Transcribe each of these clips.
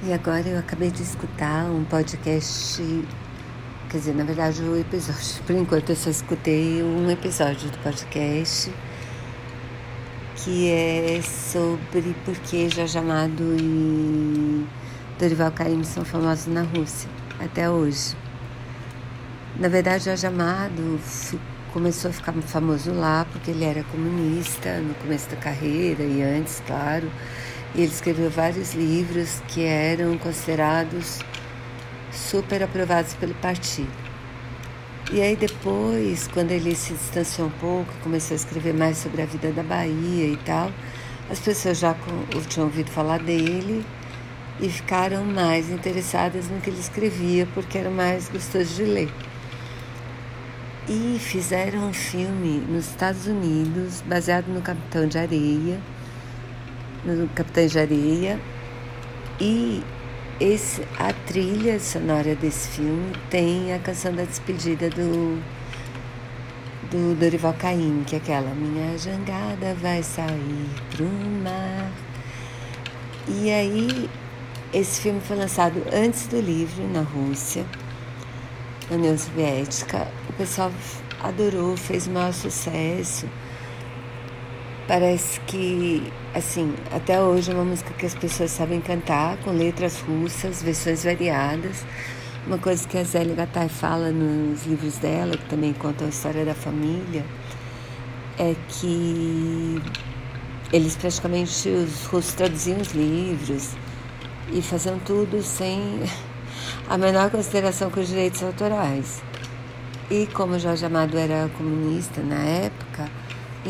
E agora eu acabei de escutar um podcast, quer dizer, na verdade o episódio, por enquanto eu só escutei um episódio do podcast que é sobre por que Jorge Amado e Dorival Caymmi são famosos na Rússia até hoje. Na verdade, Jorge Amado começou a ficar famoso lá porque ele era comunista no começo da carreira e antes, claro. Ele escreveu vários livros que eram considerados super aprovados pelo partido. E aí depois, quando ele se distanciou um pouco, começou a escrever mais sobre a vida da Bahia e tal, as pessoas já tinham ouvido falar dele e ficaram mais interessadas no que ele escrevia, porque era mais gostoso de ler. E fizeram um filme nos Estados Unidos, baseado no Capitão de Areia, no Areia. E esse, a trilha sonora desse filme tem a canção da despedida do, do Dorival Caymmi, que é aquela Minha jangada vai sair pro mar. E aí, esse filme foi lançado antes do livro, na Rússia na União Soviética. O pessoal adorou, fez o maior sucesso. Parece que, assim, até hoje é uma música que as pessoas sabem cantar, com letras russas, versões variadas. Uma coisa que a Zélia Gattai fala nos livros dela, que também contam a história da família, é que eles praticamente, os russos traduziam os livros e faziam tudo sem a menor consideração com os direitos autorais. E como Jorge Amado era comunista na época,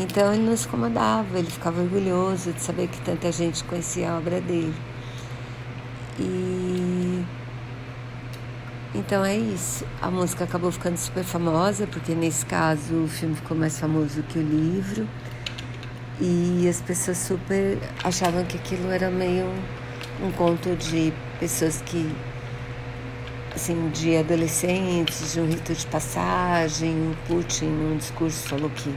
então ele não se incomodava, ele ficava orgulhoso de saber que tanta gente conhecia a obra dele. E então é isso. A música acabou ficando super famosa, porque nesse caso o filme ficou mais famoso que o livro. E as pessoas super achavam que aquilo era meio um conto de pessoas que assim, de adolescentes, de um rito de passagem. O Putin, num discurso, falou que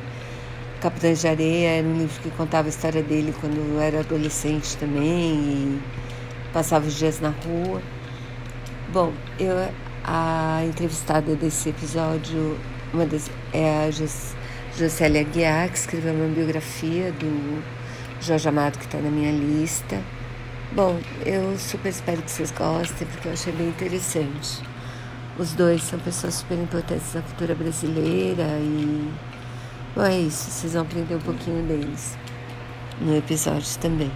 Capitães de Areia era um livro que contava a história dele quando era adolescente também e passava os dias na rua. Bom, eu, a entrevistada desse episódio uma das, é a Jos, Jocélia Guiar, que escreveu uma biografia do Jorge Amado, que está na minha lista. Bom, eu super espero que vocês gostem, porque eu achei bem interessante. Os dois são pessoas super importantes na cultura brasileira e. Bom, é isso, vocês vão aprender um pouquinho deles no episódio também.